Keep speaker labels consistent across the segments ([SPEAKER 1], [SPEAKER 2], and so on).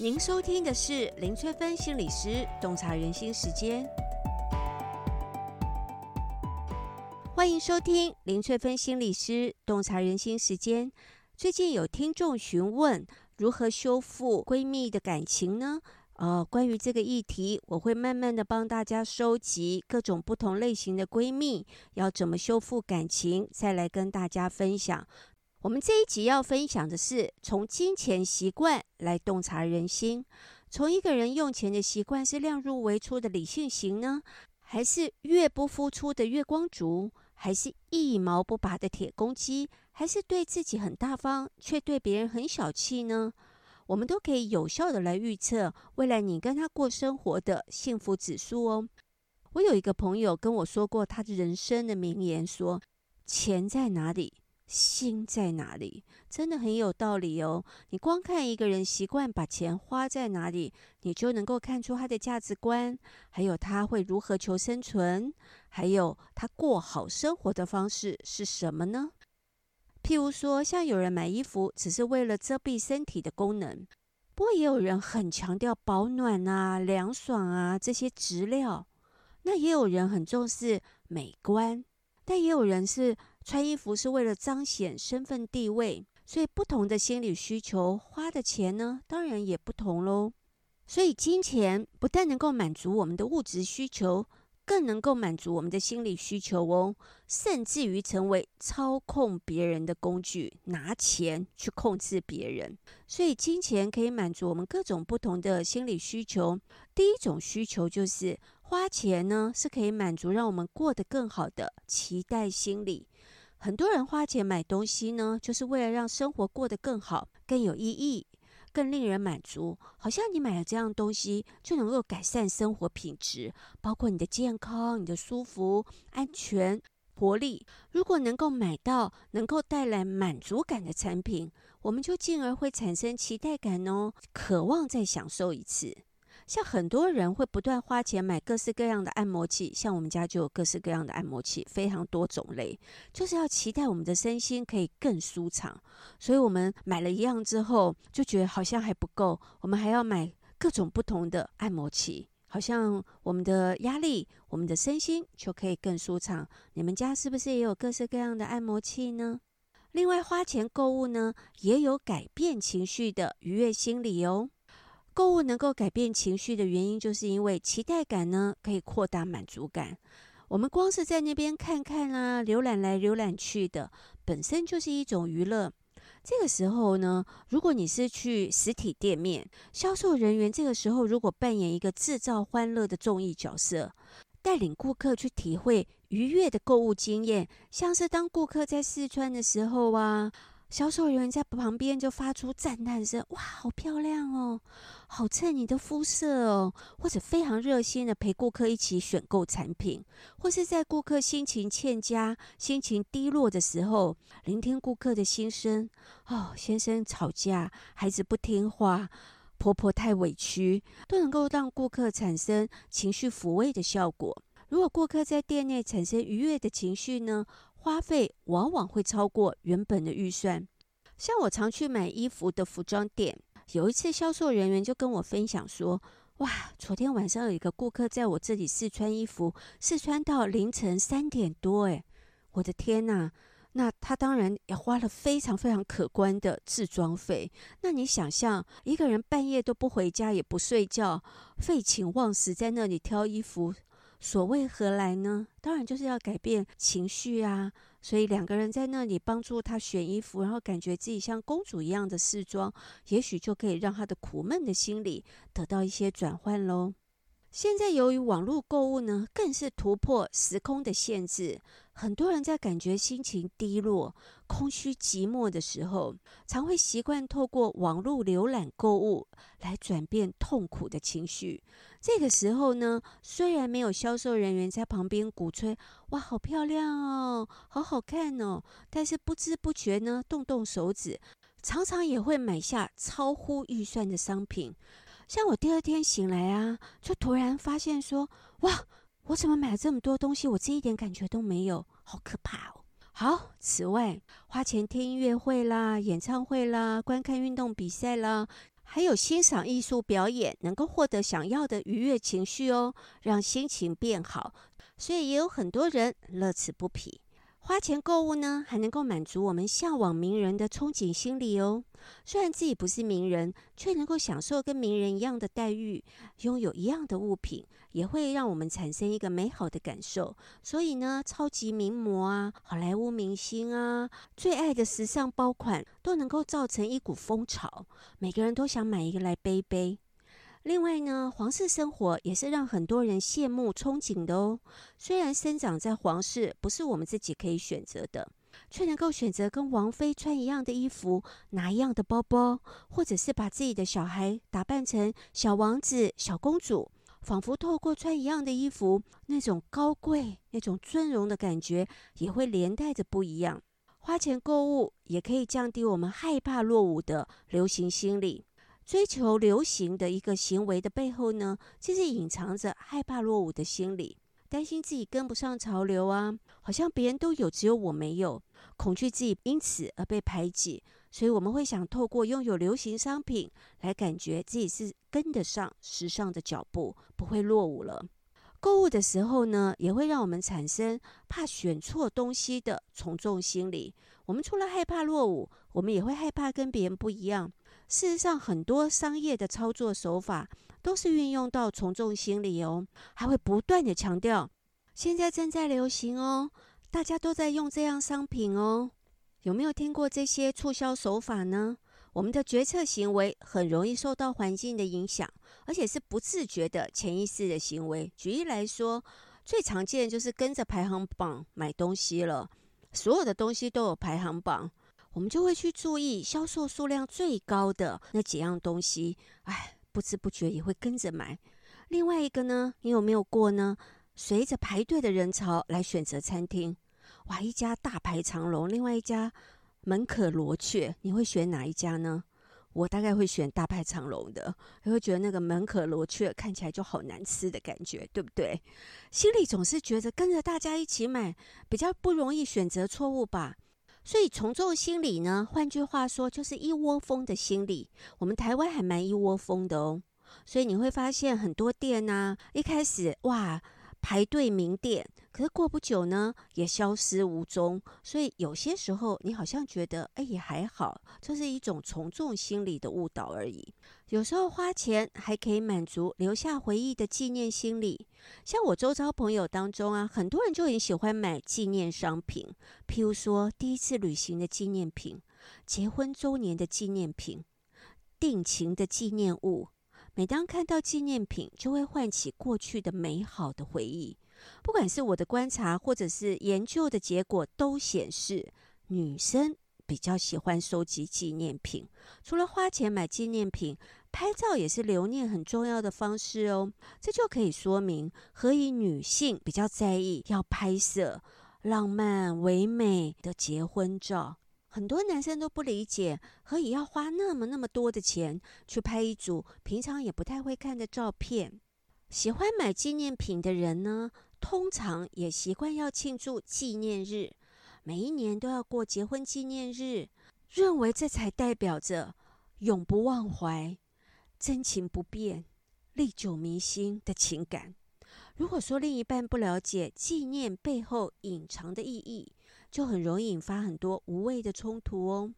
[SPEAKER 1] 您收听的是林翠芬心理师洞察人心时间，欢迎收听林翠芬心理师洞察人心时间。最近有听众询问如何修复闺蜜的感情呢？呃，关于这个议题，我会慢慢的帮大家收集各种不同类型的闺蜜，要怎么修复感情，再来跟大家分享。我们这一集要分享的是从金钱习惯来洞察人心。从一个人用钱的习惯是量入为出的理性型呢，还是越不付出的月光族，还是一毛不拔的铁公鸡，还是对自己很大方却对别人很小气呢？我们都可以有效的来预测未来你跟他过生活的幸福指数哦。我有一个朋友跟我说过他的人生的名言说，说钱在哪里，心在哪里，真的很有道理哦。你光看一个人习惯把钱花在哪里，你就能够看出他的价值观，还有他会如何求生存，还有他过好生活的方式是什么呢？譬如说，像有人买衣服只是为了遮蔽身体的功能，不过也有人很强调保暖啊、凉爽啊这些质料。那也有人很重视美观，但也有人是穿衣服是为了彰显身份地位。所以不同的心理需求，花的钱呢，当然也不同喽。所以金钱不但能够满足我们的物质需求。更能够满足我们的心理需求哦，甚至于成为操控别人的工具，拿钱去控制别人。所以，金钱可以满足我们各种不同的心理需求。第一种需求就是花钱呢，是可以满足让我们过得更好的期待心理。很多人花钱买东西呢，就是为了让生活过得更好、更有意义。更令人满足，好像你买了这样东西就能够改善生活品质，包括你的健康、你的舒服、安全、活力。如果能够买到能够带来满足感的产品，我们就进而会产生期待感哦，渴望再享受一次。像很多人会不断花钱买各式各样的按摩器，像我们家就有各式各样的按摩器，非常多种类，就是要期待我们的身心可以更舒畅。所以我们买了一样之后，就觉得好像还不够，我们还要买各种不同的按摩器，好像我们的压力、我们的身心就可以更舒畅。你们家是不是也有各式各样的按摩器呢？另外，花钱购物呢，也有改变情绪的愉悦心理哦。购物能够改变情绪的原因，就是因为期待感呢，可以扩大满足感。我们光是在那边看看啊，浏览来浏览去的，本身就是一种娱乐。这个时候呢，如果你是去实体店面，销售人员这个时候如果扮演一个制造欢乐的综艺角色，带领顾客去体会愉悦的购物经验，像是当顾客在试穿的时候啊。销售人员在旁边就发出赞叹声：“哇，好漂亮哦，好衬你的肤色哦。”或者非常热心的陪顾客一起选购产品，或是在顾客心情欠佳、心情低落的时候，聆听顾客的心声。哦，先生吵架，孩子不听话，婆婆太委屈，都能够让顾客产生情绪抚慰的效果。如果顾客在店内产生愉悦的情绪呢？花费往往会超过原本的预算。像我常去买衣服的服装店，有一次销售人员就跟我分享说：“哇，昨天晚上有一个顾客在我这里试穿衣服，试穿到凌晨三点多。诶，我的天呐！那他当然也花了非常非常可观的置装费。那你想象一个人半夜都不回家也不睡觉，废寝忘食在那里挑衣服。”所谓何来呢？当然就是要改变情绪啊！所以两个人在那里帮助他选衣服，然后感觉自己像公主一样的试装，也许就可以让他的苦闷的心理得到一些转换喽。现在由于网络购物呢，更是突破时空的限制。很多人在感觉心情低落、空虚、寂寞的时候，常会习惯透过网络浏览购物来转变痛苦的情绪。这个时候呢，虽然没有销售人员在旁边鼓吹“哇，好漂亮哦，好好看哦”，但是不知不觉呢，动动手指，常常也会买下超乎预算的商品。像我第二天醒来啊，就突然发现说，哇，我怎么买了这么多东西？我这一点感觉都没有，好可怕哦。好，此外，花钱听音乐会啦、演唱会啦、观看运动比赛啦，还有欣赏艺术表演，能够获得想要的愉悦情绪哦，让心情变好。所以也有很多人乐此不疲。花钱购物呢，还能够满足我们向往名人的憧憬心理哦。虽然自己不是名人，却能够享受跟名人一样的待遇，拥有一样的物品，也会让我们产生一个美好的感受。所以呢，超级名模啊，好莱坞明星啊，最爱的时尚包款，都能够造成一股风潮，每个人都想买一个来背背。另外呢，皇室生活也是让很多人羡慕憧憬的哦。虽然生长在皇室不是我们自己可以选择的，却能够选择跟王妃穿一样的衣服，拿一样的包包，或者是把自己的小孩打扮成小王子、小公主，仿佛透过穿一样的衣服，那种高贵、那种尊荣的感觉也会连带着不一样。花钱购物也可以降低我们害怕落伍的流行心理。追求流行的一个行为的背后呢，其实隐藏着害怕落伍的心理，担心自己跟不上潮流啊，好像别人都有，只有我没有，恐惧自己因此而被排挤，所以我们会想透过拥有流行商品来感觉自己是跟得上时尚的脚步，不会落伍了。购物的时候呢，也会让我们产生怕选错东西的从众心理。我们除了害怕落伍，我们也会害怕跟别人不一样。事实上，很多商业的操作手法都是运用到从众心理哦，还会不断地强调现在正在流行哦，大家都在用这样商品哦。有没有听过这些促销手法呢？我们的决策行为很容易受到环境的影响，而且是不自觉的潜意识的行为。举例来说，最常见就是跟着排行榜买东西了，所有的东西都有排行榜。我们就会去注意销售数量最高的那几样东西，哎，不知不觉也会跟着买。另外一个呢，你有没有过呢？随着排队的人潮来选择餐厅，哇，一家大排长龙，另外一家门可罗雀，你会选哪一家呢？我大概会选大排长龙的，你会觉得那个门可罗雀看起来就好难吃的感觉，对不对？心里总是觉得跟着大家一起买，比较不容易选择错误吧。所以从众心理呢，换句话说就是一窝蜂的心理。我们台湾还蛮一窝蜂的哦。所以你会发现很多店呢、一开始哇排队名店，可是过不久呢也消失无踪。所以有些时候你好像觉得哎也还好，这是一种从众心理的误导而已。有时候花钱还可以满足留下回忆的纪念心理，像我周遭朋友当中啊，很多人就很喜欢买纪念商品，譬如说第一次旅行的纪念品、结婚周年的纪念品、定情的纪念物。每当看到纪念品，就会唤起过去的美好的回忆。不管是我的观察，或者是研究的结果，都显示女生比较喜欢收集纪念品。除了花钱买纪念品，拍照也是留念很重要的方式哦，这就可以说明何以女性比较在意要拍摄浪漫唯美的结婚照。很多男生都不理解何以要花那么那么多的钱去拍一组平常也不太会看的照片。喜欢买纪念品的人呢，通常也习惯要庆祝纪念日，每一年都要过结婚纪念日，认为这才代表着永不忘怀。真情不变、历久弥新的情感。如果说另一半不了解纪念背后隐藏的意义，就很容易引发很多无谓的冲突哦。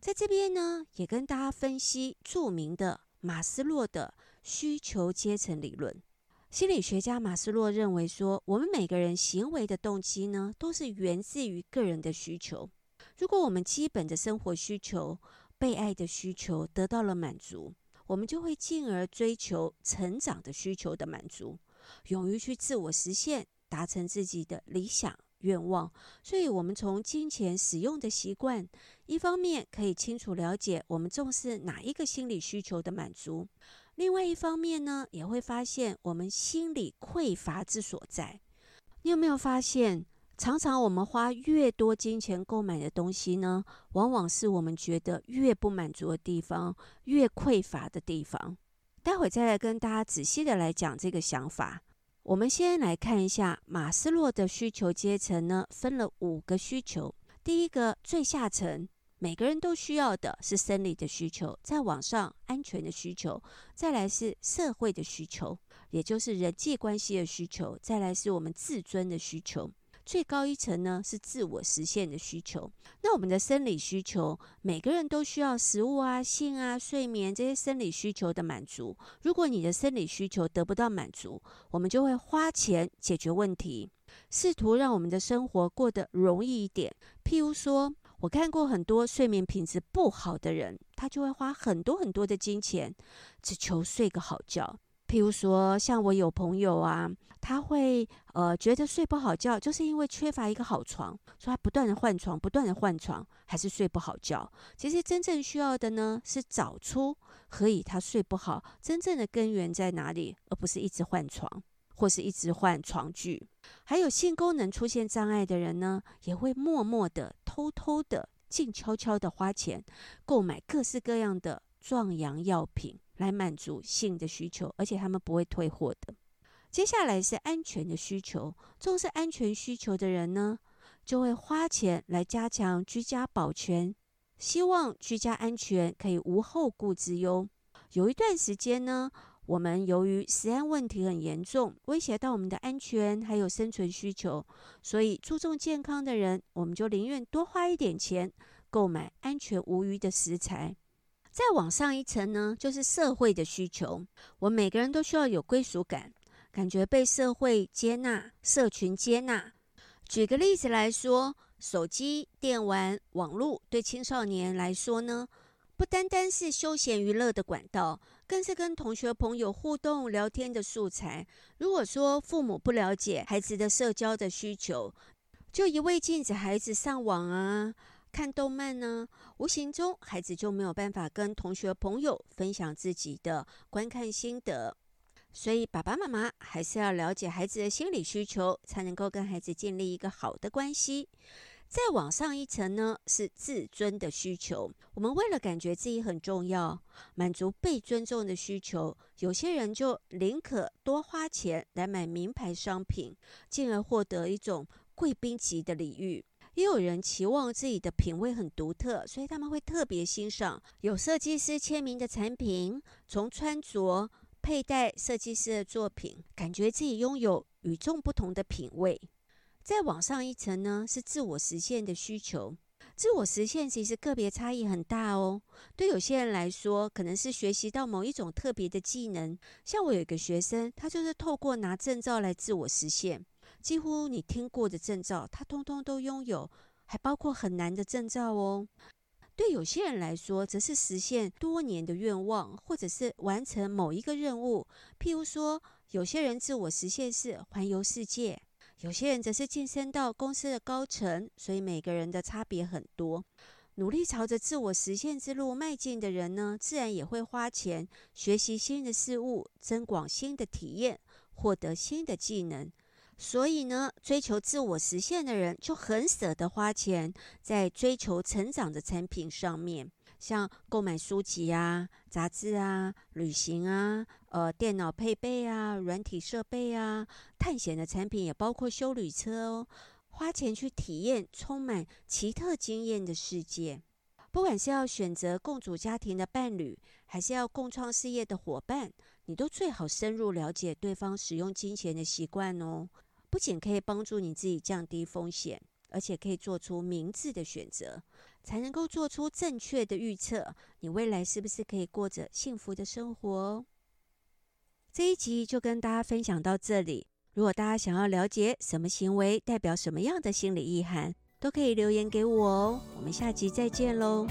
[SPEAKER 1] 在这边呢，也跟大家分析著名的马斯洛的需求阶层理论。心理学家马斯洛认为说，我们每个人行为的动机呢，都是源自于个人的需求。如果我们基本的生活需求、被爱的需求得到了满足，我们就会进而追求成长的需求的满足，勇于去自我实现，达成自己的理想愿望。所以，我们从金钱使用的习惯，一方面可以清楚了解我们重视哪一个心理需求的满足；另外一方面呢，也会发现我们心理匮乏之所在。你有没有发现？常常我们花越多金钱购买的东西呢，往往是我们觉得越不满足的地方，越匮乏的地方。待会再来跟大家仔细的来讲这个想法。我们先来看一下马斯洛的需求阶层呢，分了五个需求。第一个最下层，每个人都需要的是生理的需求，再往上安全的需求，再来是社会的需求，也就是人际关系的需求，再来是我们自尊的需求。最高一层呢是自我实现的需求。那我们的生理需求，每个人都需要食物啊、性啊、睡眠这些生理需求的满足。如果你的生理需求得不到满足，我们就会花钱解决问题，试图让我们的生活过得容易一点。譬如说，我看过很多睡眠品质不好的人，他就会花很多很多的金钱，只求睡个好觉。譬如说，像我有朋友啊，他会呃觉得睡不好觉，就是因为缺乏一个好床，所以他不断的换床，不断的换床，还是睡不好觉。其实真正需要的呢，是找出何以他睡不好，真正的根源在哪里，而不是一直换床，或是一直换床具。还有性功能出现障碍的人呢，也会默默的、偷偷的、静悄悄的花钱购买各式各样的壮阳药品。来满足性的需求，而且他们不会退货的。接下来是安全的需求，重视安全需求的人呢，就会花钱来加强居家保全，希望居家安全可以无后顾之忧。有一段时间呢，我们由于食安问题很严重，威胁到我们的安全还有生存需求，所以注重健康的人，我们就宁愿多花一点钱购买安全无虞的食材。再往上一层呢，就是社会的需求。我们每个人都需要有归属感，感觉被社会接纳、社群接纳。举个例子来说，手机、电玩、网络对青少年来说呢，不单单是休闲娱乐的管道，更是跟同学朋友互动聊天的素材。如果说父母不了解孩子的社交的需求，就一味禁止孩子上网啊。看动漫呢，无形中孩子就没有办法跟同学朋友分享自己的观看心得，所以爸爸妈妈还是要了解孩子的心理需求，才能够跟孩子建立一个好的关系。再往上一层呢，是自尊的需求。我们为了感觉自己很重要，满足被尊重的需求，有些人就宁可多花钱来买名牌商品，进而获得一种贵宾级的礼遇。也有人期望自己的品味很独特，所以他们会特别欣赏有设计师签名的产品，从穿着、佩戴、设计师的作品，感觉自己拥有与众不同的品味。再往上一层呢，是自我实现的需求。自我实现其实个别差异很大哦。对有些人来说，可能是学习到某一种特别的技能，像我有一个学生，他就是透过拿证照来自我实现。几乎你听过的证照，他通通都拥有，还包括很难的证照哦。对有些人来说，则是实现多年的愿望，或者是完成某一个任务。譬如说，有些人自我实现是环游世界，有些人则是晋升到公司的高层。所以每个人的差别很多。努力朝着自我实现之路迈进的人呢，自然也会花钱学习新的事物，增广新的体验，获得新的技能。所以呢，追求自我实现的人就很舍得花钱在追求成长的产品上面，像购买书籍啊、杂志啊、旅行啊、呃、电脑配备啊、软体设备啊、探险的产品也包括修旅车哦，花钱去体验充满奇特经验的世界。不管是要选择共组家庭的伴侣，还是要共创事业的伙伴，你都最好深入了解对方使用金钱的习惯哦。不仅可以帮助你自己降低风险，而且可以做出明智的选择，才能够做出正确的预测。你未来是不是可以过着幸福的生活？这一集就跟大家分享到这里。如果大家想要了解什么行为代表什么样的心理意涵，都可以留言给我哦。我们下集再见喽。